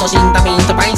手心搭配云朵白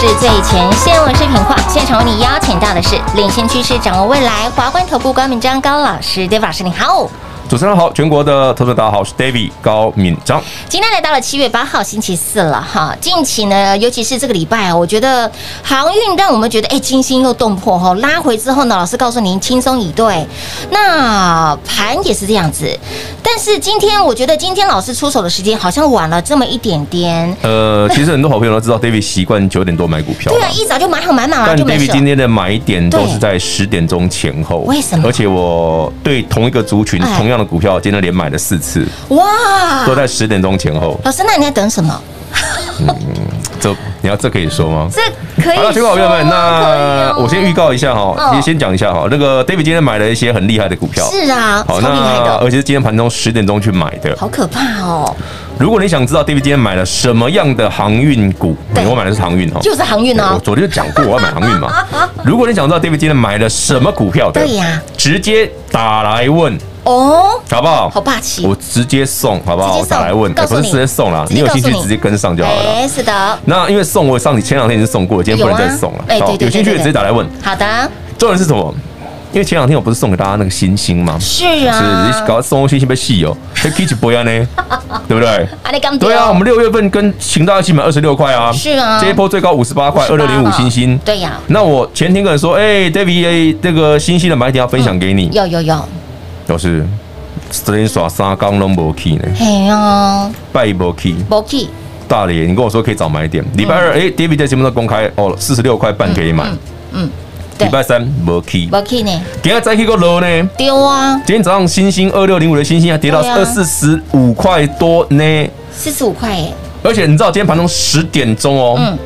是最前线，我是品化，现场为你邀请到的是领先趋势、掌握未来华冠头部高敏章高老师，David 老师你好。主持人好，全国的投资者大家好，我是 David 高敏章。今天来到了七月八号星期四了哈，近期呢，尤其是这个礼拜啊，我觉得航运让我们觉得哎，惊心又动魄哈，拉回之后呢，老师告诉您轻松以对，那盘也是这样子。但是今天我觉得今天老师出手的时间好像晚了这么一点点。呃，其实很多好朋友都知道，David 习惯九点多买股票。对啊，一早就买好买满了。但 David 今天的买点都是在十点钟前后。为什么？而且我对同一个族群同样的股票，今天连买了四次。哇！都在十点钟前后。老师，那你在等什么？嗯，这你要这可以说吗？这可以。好了，全国好朋友们，那我先预告一下哈，先先讲一下哈。那个 David 今天买了一些很厉害的股票。是啊，好，那而且是今天盘中十点钟去买的。好可怕哦！如果你想知道 David 今天买了什么样的航运股，我买的是航运哈，就是航运哦。我昨天就讲过我要买航运嘛。如果你想知道 David 今天买了什么股票的，对呀，直接打来问。哦，好不好？好霸气！我直接送，好不好？我打来问，不是直接送了，你有兴趣直接跟上就好了。哎，是的。那因为送我上，你前两天已经送过了，今天不能再送了。哎，对对，有兴趣的直接打来问。好的。重点是什么？因为前两天我不是送给大家那个星星吗？是啊。是，你搞送星星被戏哦，还可以去博呀呢，对不对？对啊，我们六月份跟请大家一起买二十六块啊。是啊。这一波最高五十八块，二六零五星星。对呀。那我前天跟人说，哎，David，这个星星的买点要分享给你。有有有。都是。昨天耍三缸拢无去呢，嘿啊，拜一无去，无去。大连，你跟我说可以早买点。礼拜二，哎，David 在节目上公开哦，四十六块半可以买。嗯，礼拜三无去，无去呢。今天再去个楼呢？丢啊！今天早上星星二六零五的星星还跌到二四十五块多呢，四十五块耶。而且你知道今天盘中十点钟哦，嗯，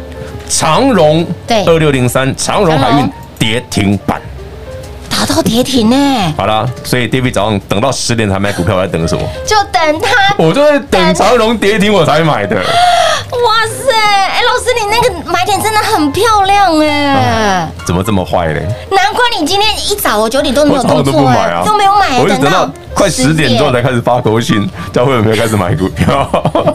长荣对二六零三长荣海运跌停板。打到跌停呢！好了，所以 David 早上等到十点才买股票，我在等什么？就等他，我就在等长荣跌停我才买的。哇塞！哎，老师，你那个买点真的很漂亮哎！怎么这么坏嘞？难怪你今天一早我九点都没有动作，都不买啊，都没有买，我等到快十点之后才开始发口信，教会有没有开始买股票。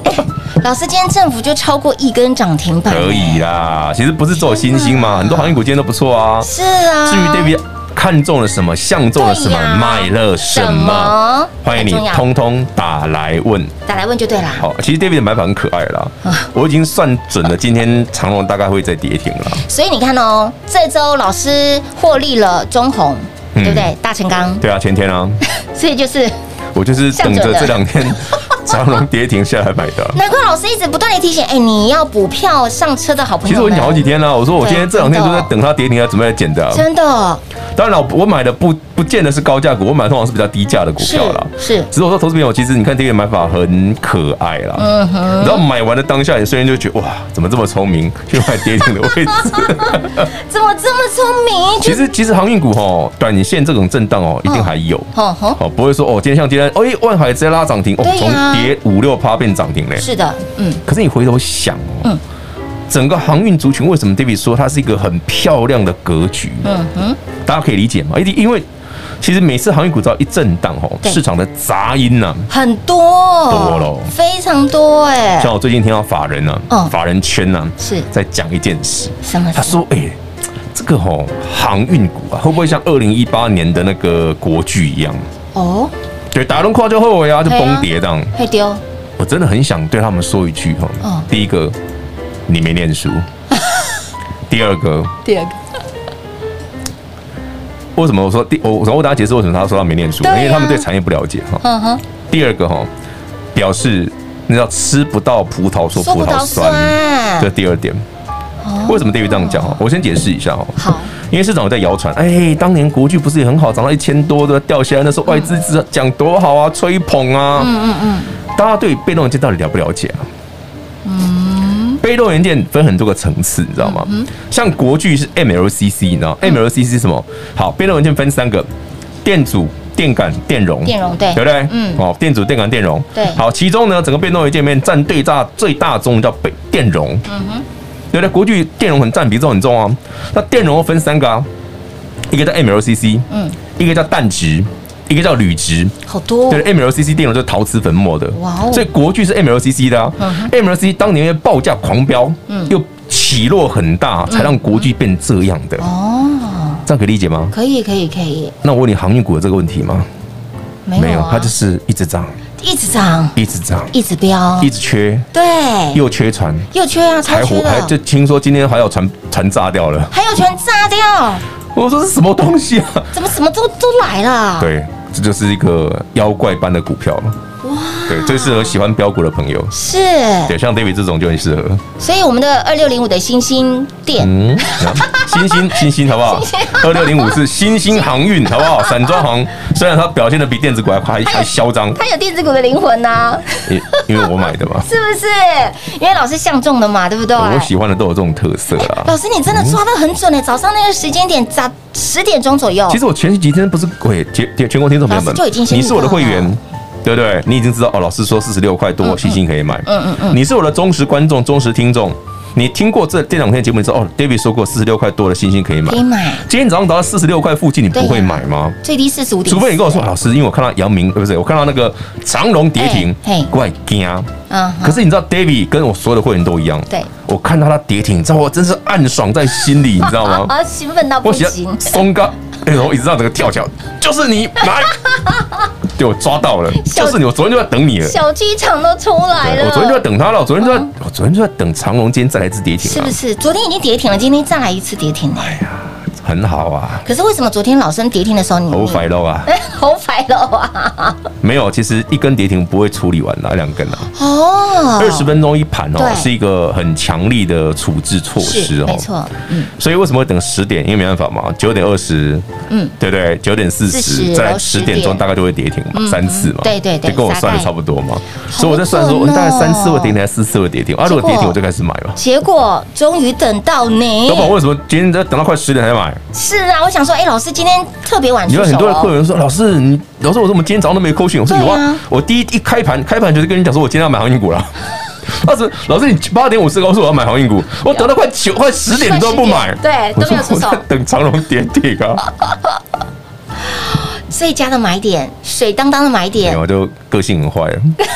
老师，今天政府就超过一根涨停板，可以啦。其实不是做新兴嘛，很多航运股今天都不错啊。是啊。至于 David。看中了什么，相中了什么，买了什么？欢迎你通通打来问，打来问就对了。好，其实 David 的买法很可爱啦，我已经算准了，今天长隆大概会再跌停了。所以你看哦，这周老师获利了中红，对不对？大成钢，对啊，前天啊，所以就是我就是等着这两天。长隆跌停下来买的，难怪老师一直不断的提醒，哎，你要补票上车的好朋友。其实我讲好几天了，我说我今天这两天都在等它跌停，要准备来捡的。真的。当然了，我买的不不见得是高价股，我买通常是比较低价的股票啦。是。只是我说投资朋友，其实你看这个买法很可爱啦。嗯哼。然后买完的当下，你瞬间就觉得哇，怎么这么聪明，去买跌停的位置？怎么这么聪明？其实其实航运股哈，短线这种震荡哦，一定还有。哦哦。不会说哦，今天像今天，哎，万海直接拉涨停，哦，从跌五六趴变涨停嘞。是的，嗯。可是你回头想哦，嗯，整个航运族群为什么 David 说它是一个很漂亮的格局？嗯哼。大家可以理解吗？因因为其实每次航运股只要一震荡，吼，市场的杂音呢很多，多了，非常多哎。像我最近听到法人呢，法人圈呢是在讲一件事，什么？他说：“哎，这个吼航运股啊，会不会像二零一八年的那个国巨一样？哦，对，打龙跨就后悔啊，就崩跌这样，会丢。我真的很想对他们说一句哈，第一个，你没念书；第二个，第二个。”为什么我说第我我我大家解释为什么他说他没念书？因为他们对产业不了解哈。第二个哈，表示你知道吃不到葡萄说葡萄酸，这第二点。为什么 David 这样讲哈？我先解释一下哈。好，因为市场有在谣传，哎，当年国剧不是也很好，涨到一千多的掉下来，那时候外资是讲多好啊，吹捧啊。嗯嗯嗯。大家对被动元件到底了不了解啊？被动元件分很多个层次，你知道吗？像国巨是 MLCC，你知道 MLCC 是什么？好，被动元件分三个：电阻、电感、电容。电容对，对不对？嗯。哦，电阻、电感、电容。对。好，其中呢，整个被动元件里面占最大最大宗叫被电容。嗯哼。对不对？国巨电容很占比重很重啊。那电容分三个啊，一个叫 MLCC，嗯，一个叫氮值。一个叫铝值，好多对，MLCC 电容就是陶瓷粉末的，哇哦，所以国巨是 MLCC 的啊，MLCC 当年因为报价狂飙，嗯，又起落很大，才让国巨变这样的。哦，这样可以理解吗？可以，可以，可以。那我问你，航运股有这个问题吗？没有，它就是一直涨，一直涨，一直涨，一直飙，一直缺，对，又缺船，又缺啊，还火，还就听说今天还有船船炸掉了，还有船炸掉，我说是什么东西啊？怎么什么都都来了？对。这就是一个妖怪般的股票了。哇，对，最适合喜欢飙股的朋友是，对，像 David 这种就很适合。所以我们的二六零五的星星店，嗯，星星星星好不好？二六零五是新星航运 好不好？散装航虽然它表现的比电子股还还还嚣张，它有电子股的灵魂呐。因因为我买的嘛，是不是？因为老师相中的嘛，对不对？我喜欢的都有这种特色啊。老师，你真的抓的很准诶，早上那个时间点，早十点钟左右。其实我前几天不是鬼全全国听众朋友们，你是我的会员。对不对？你已经知道哦。老师说四十六块多，星星可以买。嗯嗯嗯。你是我的忠实观众、忠实听众。你听过这这两天节目之后，哦，David 说过四十六块多的星星可以买。可以买。今天早上达到四十六块附近，你不会买吗？最低四十五点。除非你跟我说，老师，因为我看到阳明，对不是？我看到那个长荣跌停，怪惊。嗯。可是你知道，David 跟我所有的会员都一样。对。我看到他跌停，你知道我真是暗爽在心里，你知道吗？啊，兴奋到不行。松哥，哎，我一直让这个跳脚，就是你来。对，我抓到了，就是你，我昨天就在等你了，小剧场都出来了。我昨天就在等他了，我昨天就在，我昨天就在等长龙今天再来一次跌停，是不是？昨天已经跌停了，今天再来一次跌停。哎呀。很好啊，可是为什么昨天老生跌停的时候你好快喽啊？好快喽 啊！没有，其实一根跌停不会处理完哪，两根啊。哦，二十分钟一盘哦，是一个很强力的处置措施哦，没错。嗯，所以为什么会等十点？因为没办法嘛，九点二十，嗯，对不对？九点四十，在十点钟大概就会跌停嘛，三次嘛，对对对，就跟我算的差不多嘛。所以我在算说，我大概三次会跌停，还是四次会跌停？啊，如果跌停，我就开始买嘛。结果终于等到你，老板为什么今天在等到快十点才买？是啊，我想说，哎，老师今天特别晚出手。有很多的客人说，老师，你老师，我说我们今天早上都没扣讯。我说有啊，我第一一开盘，开盘就是跟你讲说，我今天要买航运股了。老师，老师，你八点五十告诉我要买航运股，我等到快九快十点你都不买，对，都没有出手。等长龙跌停啊！最佳的买点，水当当的买点。我就个性很坏了。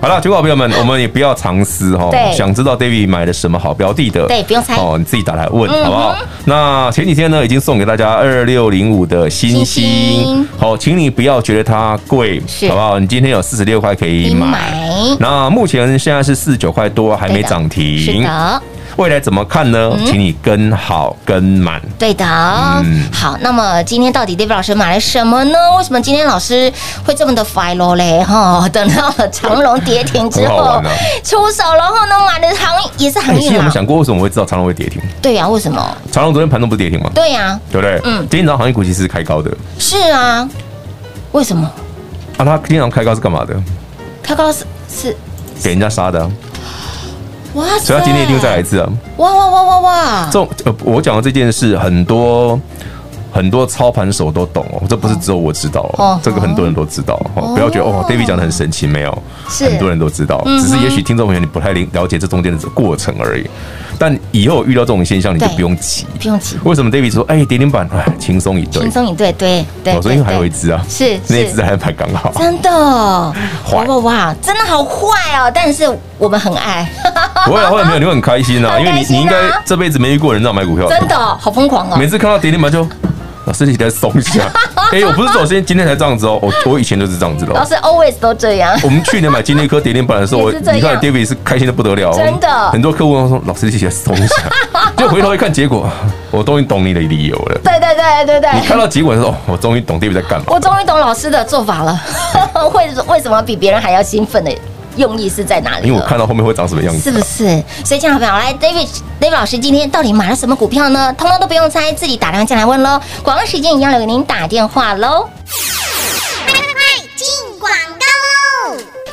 好了，全国朋友们，我们也不要藏私哈。想知道 David 买了什么好标的的？对，不用猜哦，你自己打来问好不好？那前几天呢，已经送给大家二六零五的星星。好，请你不要觉得它贵，好不好？你今天有四十六块可以买。那目前现在是四十九块多，还没涨停。是的。未来怎么看呢？请你跟好跟满。对的，好。那么今天到底 David 老师买了什么呢？为什么今天老师会这么的 follow 嘞？哈，等到了长荣跌停之后出手，然后呢买的航也是航运。你有没有想过为什么我会知道长荣会跌停？对呀，为什么？长荣昨天盘中不是跌停吗？对呀，对不对？嗯，今天早上航运股其实是开高的。是啊，为什么？啊，他今天早上开高是干嘛的？开高是是给人家杀的。哇！所以他今天一定再来一次啊！哇哇哇哇哇！这种呃，我讲的这件事，很多很多操盘手都懂哦，这不是只有我知道哦，这个很多人都知道哦。不要觉得哦，David 讲的很神奇，没有，很多人都知道，只是也许听众朋友你不太了解这中间的过程而已。但以后遇到这种现象，你就不用急，不用急。为什么 David 说，哎，跌停板，哎，轻松一对，轻松一对，对对。我说因为还有一只啊，是那一只还盘刚好。真的，哇哇哇，真的好坏哦！但是我们很爱。不会啊，后来没有，你会很开心啊，因为你你应该这辈子没遇过人这样买股票，真的好疯狂啊！每次看到跌停板就。老师，你在松一下。哎，我不是说今今天才这样子哦，我我以前就是这样子的。老师 always 都这样。我们去年买金立科跌停板的时候，我 你看 David 是开心的不得了，真的。很多客户说：“老师，你在松一下。”就回头一看结果，我终于懂你的理由了。对对对对对。你看到结果的时候，我终于懂 David 在干嘛。我终于懂老师的做法了。为为什么比别人还要兴奋呢？用意是在哪里？因为我看到后面会长什么样子，是不是？所以，亲爱的朋友，来，David，David 老师今天到底买了什么股票呢？通通都不用猜，自己打电话进来问喽。广告时间一样留给您打电话喽。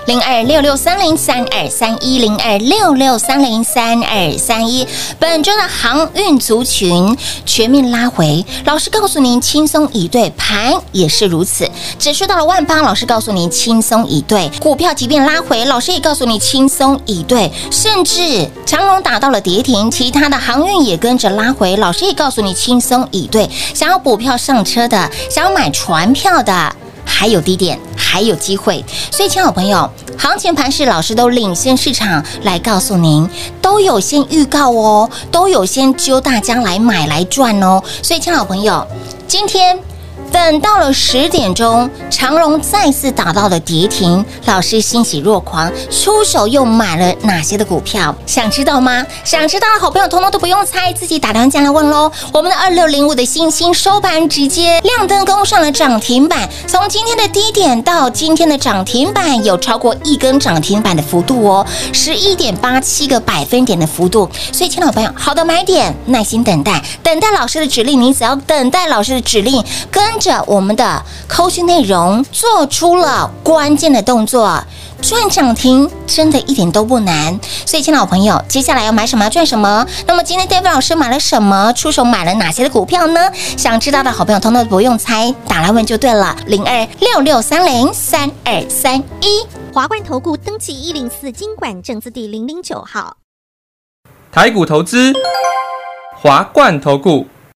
零二六六三零三二三一零二六六三零三二三一，本周的航运族群全面拉回，老师告诉您轻松以对，盘也是如此。指数到了万八，老师告诉您轻松以对，股票即便拉回，老师也告诉你轻松以对。甚至长龙打到了跌停，其他的航运也跟着拉回，老师也告诉你轻松以对。想要补票上车的，想要买船票的。还有低点，还有机会，所以，亲爱朋友，行情盘是老师都领先市场来告诉您，都有先预告哦，都有先揪大家来买来赚哦，所以，亲爱朋友，今天。等到了十点钟，长荣再次打到了跌停，老师欣喜若狂，出手又买了哪些的股票？想知道吗？想知道的好朋友，通通都不用猜，自己打电话进来问喽。我们的二六零五的欣兴收盘直接亮灯攻上了涨停板，从今天的低点到今天的涨停板，有超过一根涨停板的幅度哦，十一点八七个百分点的幅度。所以，亲爱的朋友，好的买点，耐心等待，等待老师的指令，你只要等待老师的指令，跟。着我们的扣讯内容做出了关键的动作，赚涨停真的一点都不难。所以，亲老朋友，接下来要买什么赚什么？那么今天 David 老师买了什么？出手买了哪些的股票呢？想知道的好朋友，通通不用猜，打来问就对了。零二六六三零三二三一，华冠投顾登记一零四金管证字第零零九号，台股投资，华冠投顾。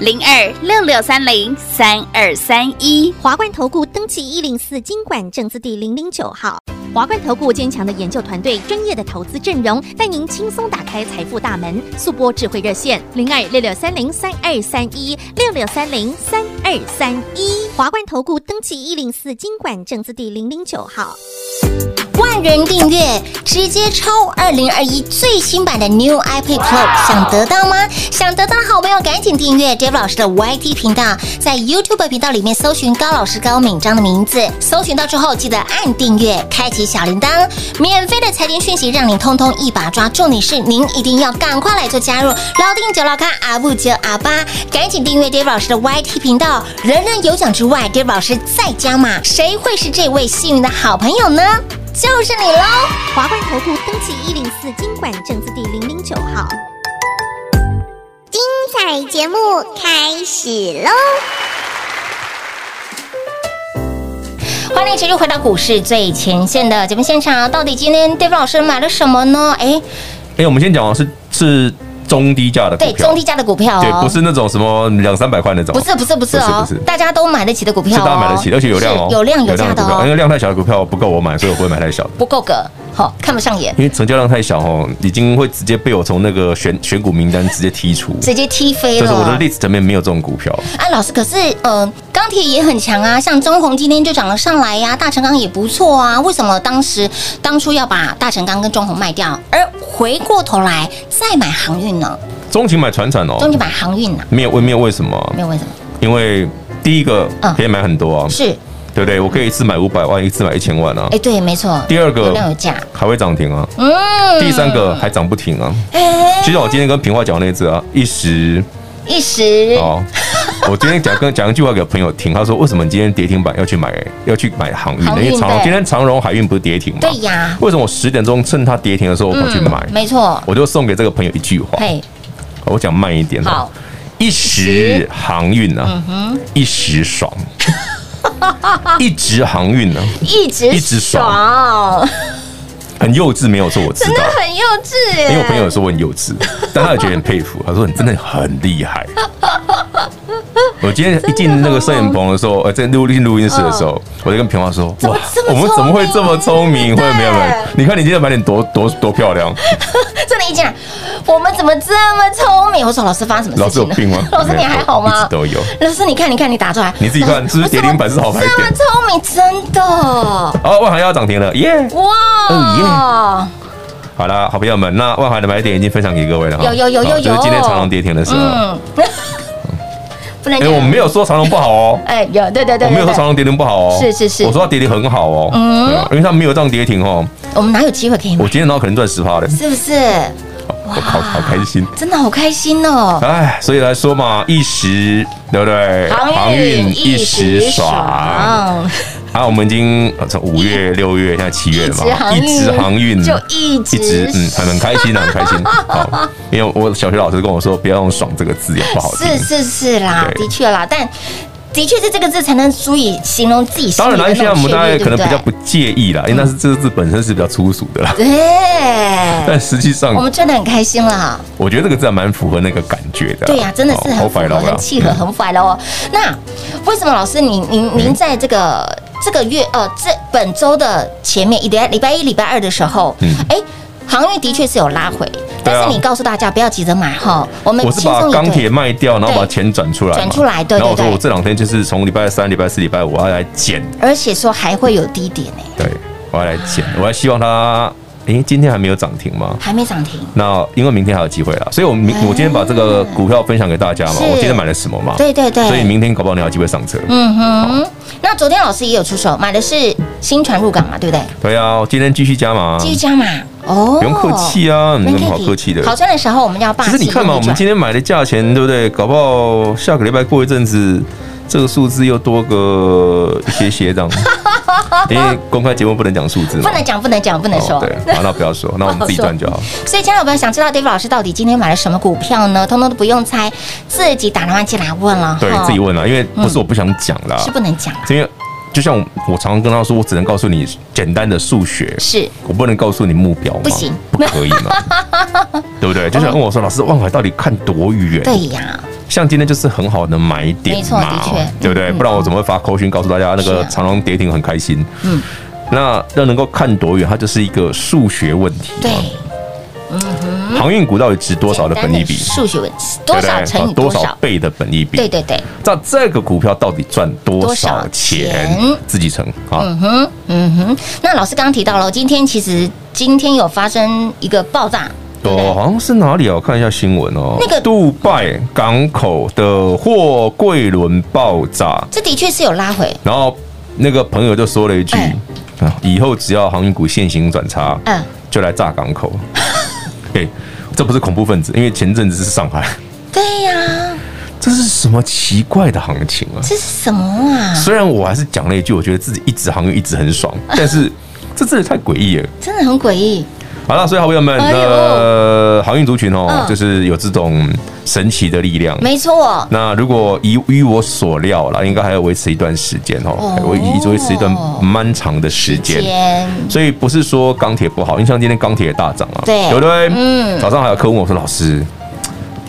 零二六六三零三二三一，华冠投顾登记一零四经管证字第零零九号。华冠投顾坚强的研究团队，专业的投资阵容，带您轻松打开财富大门。速播智慧热线零二六六三零三二三一六六三零三二三一。华冠投顾登记一零四经管证字第零零九号。万人订阅，直接抽二零二一最新版的 New iPad Pro，想得到吗？想得到的好朋友赶紧订阅 Dave 老师的 YT 频道，在 YouTube 频道里面搜寻高老师高敏章的名字，搜寻到之后记得按订阅，开启小铃铛，免费的财经讯息让您通通一把抓。重点是您一定要赶快来做加入，老定九老咖阿布九阿八，赶紧订阅 David 老师的 YT 频道，人人有奖之外，David 老师再加码，谁会是这位幸运的好朋友呢？就是你喽！华冠投顾登记一零四金管证字第零零九号，精彩彩节目开始喽！欢迎继续回到股市最前线的节目现场。到底今天 David 老师买了什么呢？哎哎，我们先讲的是是。中低价的股票，对中低价的股票，对，不是那种什么两三百块那种，不是不是不是哦，大家都买得起的股票，是大家买得起，而且有量哦，有量有价的哦，因为量太小的股票不够我买，所以我不会买太小的，不够格，好看不上眼，因为成交量太小哦，已经会直接被我从那个选选股名单直接踢出，直接踢飞了，就是我的 list 里面没有这种股票。啊，老师，可是呃，钢铁也很强啊，像中红今天就涨了上来呀，大成钢也不错啊，为什么当时当初要把大成钢跟中红卖掉，而回过头来再买航运呢？中情买船产哦，中情买航运呢？没有为没有为什么？没有为什么？因为第一个可以买很多啊，是，对不对？我可以一次买五百万，一次买一千万啊。哎，对，没错。第二个还会涨停啊。嗯。第三个还涨不停啊。就像我今天跟平话讲那次啊，一时一时哦。我今天讲跟讲一句话给朋友听，他说：“为什么你今天跌停板要去买要去买航运？因为长今天长荣海运不是跌停吗？对呀。为什么我十点钟趁它跌停的时候我跑去买？没错。我就送给这个朋友一句话。我讲慢一点，好，一时航运啊，一时爽，一直航运呢，一直一直爽，很幼稚，没有错，我知道，真的很幼稚，因为我朋友说我很幼稚，但他也觉得很佩服，他说你真的很厉害。我今天一进那个摄影棚的时候，呃，在录进录音室的时候，我就跟平华说，哇，我们怎么会这么聪明？会没有没有？你看你今天买点多多多漂亮，真的，一讲。我们怎么这么聪明？我说老师发生什么事情？老师有病吗？老师你还好吗？都有。老师你看你看你打出来，你自己看，是不是跌停板是好牌？这么聪明，真的。哦，万海要涨停了，耶！哇，耶！好了，好朋友们，那万海的买点已经分享给各位了哈。有有有有有。就是今天长隆跌停的时候。嗯。不能。哎，我们没有说长隆不好哦。哎，有对对对。我没有说长隆跌停不好哦。是是是。我说它跌停很好哦。嗯。因为它没有这样跌停哦。我们哪有机会可以？我今天然后可能赚十趴的。是不是？我好好开心，真的好开心哦！哎，所以来说嘛，一时对不对？航运一时爽。啊，我们已经从五月、六月，现在七月了嘛，一直航运就一直嗯，很很开心啊，很开心。好，因为我小学老师跟我说，不要用“爽”这个字，也不好听。是是是啦，的确啦，但。的确是这个字才能足以形容自己。当然啦，现在我们大家可能比较不介意啦，因为那是这个字本身是比较粗俗的啦。对。但实际上，我们赚的很开心啦。我觉得这个字还蛮符合那个感觉的。对呀，真的是很符合，很契合，很符合哦。那为什么老师您您您在这个这个月呃这本周的前面一礼拜一礼拜二的时候，嗯，哎，航运的确是有拉回。但是你告诉大家不要急着买哈，我们我是把钢铁卖掉，然后把钱转出来，转出来，对，然后我说我这两天就是从礼拜三、礼拜四、礼拜五我要来捡，而且说还会有低点呢。对，我要来捡，我还希望它，诶，今天还没有涨停吗？还没涨停。那因为明天还有机会啊，所以我明我今天把这个股票分享给大家嘛，我今天买了什么嘛？对对对。所以明天搞不好你有机会上车。嗯哼。那昨天老师也有出手，买的是新船入港嘛，对不对？对啊，今天继续加码，继续加码。哦，不用客气啊，没什么好客气的。好赚的时候我们要霸气。其实你看嘛，我们今天买的价钱，对不对？搞不好下个礼拜过一阵子，这个数字又多个一些些这样。因为公开节目不能讲数字，不能讲，不能讲，不能说。对，好，那不要说，那我们自己赚就好。所以，亲爱的朋友想知道 David 老师到底今天买了什么股票呢？通通都不用猜，自己打电话进来问了。对自己问了，因为不是我不想讲啦，是不能讲，因为。就像我常常跟他说，我只能告诉你简单的数学，是我不能告诉你目标，不行，不可以嘛，对不对？就像跟我说，老师，万海到底看多远？对呀，像今天就是很好的买点，没错，的确，对不对？不然我怎么会发口讯告诉大家那个长隆跌停很开心？嗯，那要能够看多远，它就是一个数学问题，对。嗯哼，航运股到底值多少的本益比？数学问题，多少乘以多少倍的本益比？对对对。那这个股票到底赚多少钱？自己乘啊。嗯哼，嗯哼。那老师刚刚提到了，今天其实今天有发生一个爆炸，哦，好像是哪里啊？我看一下新闻哦。那个杜拜港口的货柜轮爆炸，这的确是有拉回。然后那个朋友就说了一句：啊，以后只要航运股现行转差，嗯，就来炸港口。对，这不是恐怖分子，因为前阵子是上海。对呀，这是什么奇怪的行情啊？这是什么啊？虽然我还是讲了一句，我觉得自己一直航运一直很爽，但是这真的太诡异了，真的很诡异。好了，所以好朋友们，呃，航运族群哦，就是有这种神奇的力量。没错。那如果以依我所料啦，应该还要维持一段时间哦，维维持一段漫长的时间。所以不是说钢铁不好，因为像今天钢铁也大涨啊，对不对？嗯。早上还有客问我说：“老师，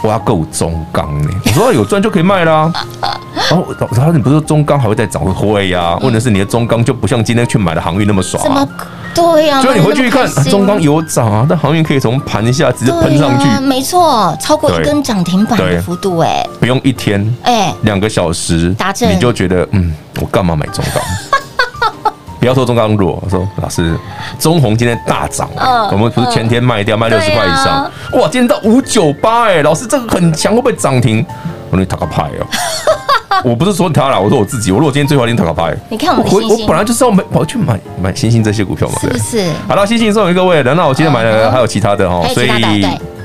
我要够中钢呢？”我说：“有赚就可以卖啦。”然后，然后你不是说中钢还会再涨？会呀。问的是你的中钢就不像今天去买的航运那么爽啊。对呀。所以你回去一看，中钢有涨啊，但航运可以从盘下直接喷上去。没错，超过一根涨停板的幅度哎。不用一天，哎，两个小时，你就觉得嗯，我干嘛买中钢？不要说中钢弱，我说老师，中红今天大涨，我们不是前天卖掉卖六十块以上，哇，今天到五九八哎，老师这个很强，会不会涨停？我说你打个牌哦。我不是说他啦，我说我自己。我如果今天最后一天打个牌，你看我我我本来就是要买，跑去买买星星这些股票嘛，是不是？好了，星星送给各位，那我今天买了还有其他的哈，所以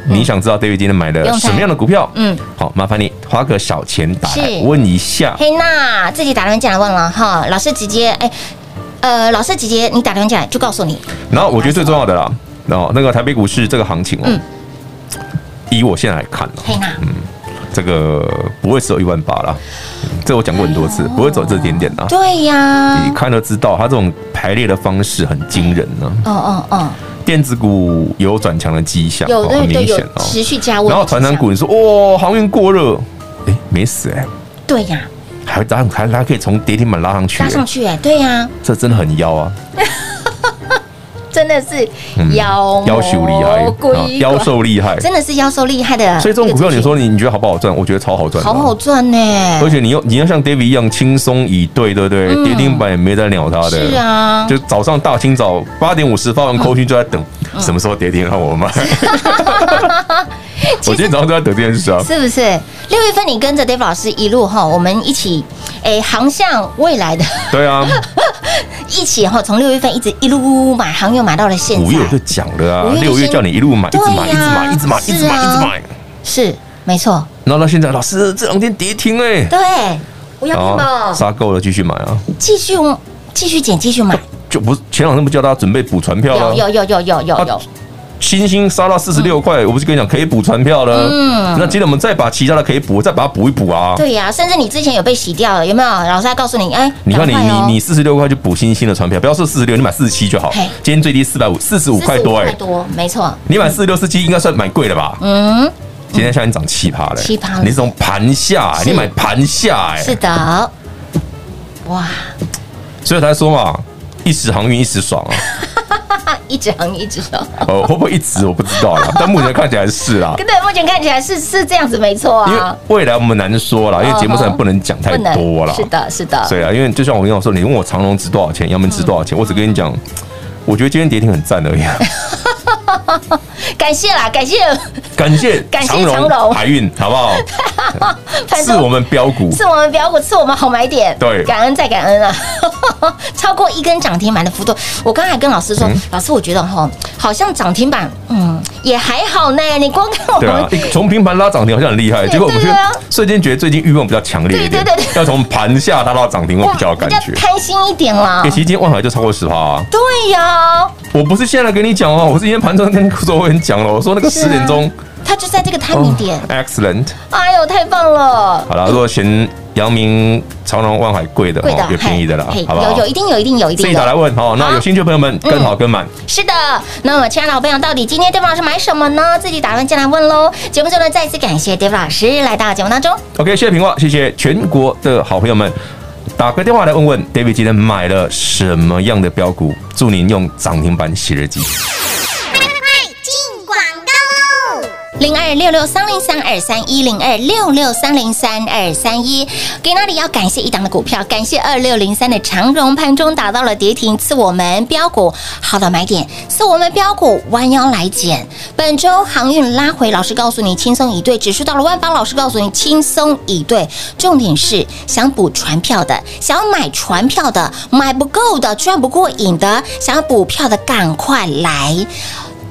你想知道 David 今天买了什么样的股票？嗯，好，麻烦你花个小钱打来问一下。嘿，那自己打电话进来问了哈，老师直接哎，呃，老师姐姐你打电话进来就告诉你。然后我觉得最重要的啦，然后那个台北股市这个行情哦，以我现在来看，嘿娜，嗯。这个不会只有一万八啦，这我讲过很多次，不会走这点点的。对呀，你看都知道，它这种排列的方式很惊人呢。哦哦哦，电子股有转强的迹象，有很明显哦，持续加温。然后传产股，你说哇，航运过热，哎，没死哎。对呀，还还还还可以从跌停板拉上去，拉上去哎，对呀，这真的很妖啊。真的是妖妖兽厉害，妖兽厉害，真的是妖兽厉害的。所以这种股票，你说你你觉得好不好赚？我觉得超好赚，好好赚呢。而且你要你要像 David 一样轻松以对，对不对？跌停板也没在鸟他的。是啊，就早上大清早八点五十发完扣讯就在等，什么时候跌停让我买。我今天早上都在等这件事啊。是不是？六月份你跟着 David 老师一路哈，我们一起诶航向未来的。对啊。一起哈，从六月份一直一路买航又，买到了现在。五月我就讲了啊，六月叫你一路买，一直买，一直买，一直买，一直买，一直买，是没错。然后到现在，老师这两天跌停哎，对，我要听吧，杀够了，继续买啊，继续继续减，继续买，就不前两天不叫大家准备补船票了，有有有有有有。星星杀到四十六块，我不是跟你讲可以补船票了？嗯，那今天我们再把其他的可以补，再把它补一补啊。对呀，甚至你之前有被洗掉了，有没有？老师还告诉你，哎，你看你你你四十六块就补星星的船票，不要说四十六，你买四十七就好。今天最低四百五，四十五块多哎，多没错。你买四十六、四七应该算蛮贵的吧？嗯，今天下你涨七趴了，七趴，你是从盘下，你买盘下哎，是的，哇，所以才说嘛，一时航运一时爽啊。一直横一直横，哦，会不会一直我不知道了，但目前看起来是啦。对，目前看起来是是这样子，没错啊。因为未来我们难说啦，因为节目上不能讲太多啦。是的，是的。对啊，因为就像我跟你说，你问我长隆值多少钱，阳明值多少钱，我只跟你讲，我觉得今天跌停很赞而已。感谢啦，感谢，感谢，感谢长荣海运，好不好？是我们标股，是我们标股，是我们好买点。对，感恩再感恩啊！超过一根涨停板的幅度，我刚才还跟老师说，老师，我觉得哈，好像涨停板，嗯，也还好呢。你光看我们从平盘拉涨停好像很厉害，结果我们瞬间觉得最近欲望比较强烈一点，对对对，要从盘下拉到涨停，我比较有感觉，开心一点啦。其实今天万海就超过十趴啊。对呀，我不是现在跟你讲哦，我是今天盘中跟所有人讲了，我说那个十点钟。他就在这个 timing 点，excellent！哎呦，太棒了！好了，如果嫌阳明、长荣、万海贵的，贵的有便宜的啦，好不好？有有一定有一定有一定。自己打来问哦，那有兴趣的朋友们跟好跟满。是的，那么亲爱的好朋友，到底今天 David 老师买什么呢？自己打算进来问喽。节目中呢，再次感谢 David 老师来到节目当中。OK，谢谢平话，谢谢全国的好朋友们，打个电话来问问 David 今天买了什么样的标股，祝您用涨停板写日记。零二六六三零三二三一零二六六三零三二三一，给那里要感谢一档的股票，感谢二六零三的长荣盘中打到了跌停，赐我们标股好的买点，赐我们标股弯腰来捡。本周航运拉回，老师告诉你轻松以对，指数到了万八，老师告诉你轻松以对。重点是想补船票的，想要买船票的，买不够的，赚不过瘾的，想要补票的，赶快来。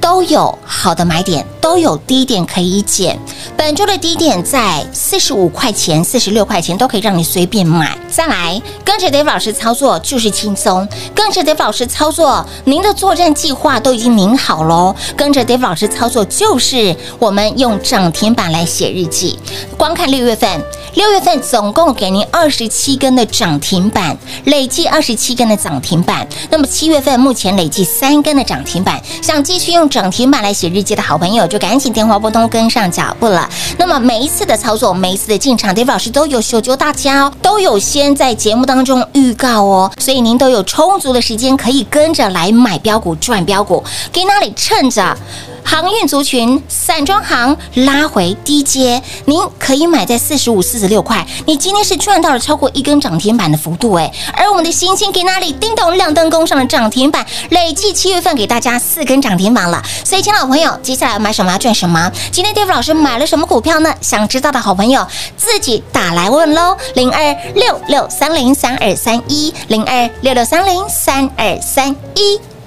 都有好的买点，都有低点可以捡。本周的低点在四十五块钱、四十六块钱，都可以让你随便买。再来，跟着 Dave 老师操作就是轻松，跟着 Dave 老师操作，您的作战计划都已经拟好喽。跟着 Dave 老师操作，就是我们用涨停板来写日记。光看六月份，六月份总共给您二十七根的涨停板，累计二十七根的涨停板。那么七月份目前累计三根的涨停板，想继续用。涨停板来写日记的好朋友，就赶紧电话拨通，跟上脚步了。那么每一次的操作，每一次的进场，David 老师都有秀救大家哦，都有先在节目当中预告哦，所以您都有充足的时间可以跟着来买标股赚标股，给那里趁着。航运族群散装行拉回低阶，您可以买在四十五、四十六块。你今天是赚到了超过一根涨停板的幅度诶，而我们的新兴给那里叮咚亮灯攻上了涨停板，累计七月份给大家四根涨停板了。所以，亲爱的朋友，接下来要买什么要赚什么？今天 Dave 老师买了什么股票呢？想知道的好朋友自己打来问喽，零二六六三零三二三一，零二六六三零三二三一。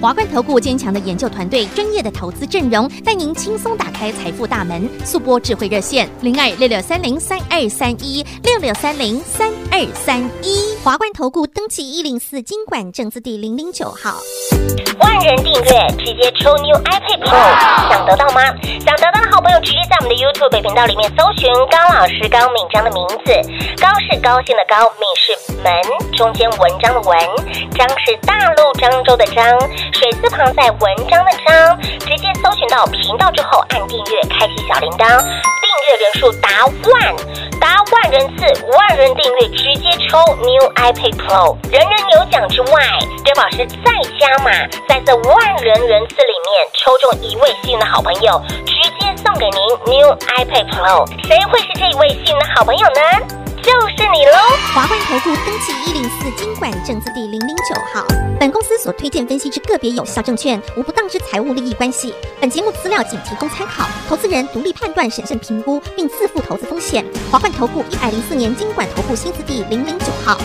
华冠投顾坚强的研究团队，专业的投资阵容，带您轻松打开财富大门。速拨智慧热线零二六六三零三二三一六六三零三二三一。华冠投顾登记一零四经管证字第零零九号。万人订阅，直接抽 New iPad Pro，想得到吗？想得到的好朋友，直接在我们的 YouTube 频道里面搜寻高老师高敏章的名字。高是高兴的高，敏是门中间文章的文，章是大陆漳州的漳。水字旁在文章的章，直接搜寻到频道之后按订阅，开启小铃铛，订阅人数达万，达万人次，万人订阅直接抽 New iPad Pro，人人有奖之外，Dave 老师再加码，在这万人人次里面抽中一位幸运的好朋友，直送给您 New iPad Pro，谁会是这一位幸运的好朋友呢？就是你喽！华冠投顾登记一零四金管证字第零零九号。本公司所推荐分析之个别有效证券，无不当之财务利益关系。本节目资料仅提供参考，投资人独立判断、审慎评估，并自负投资风险。华冠投顾一百零四年金管投顾新字第零零九号。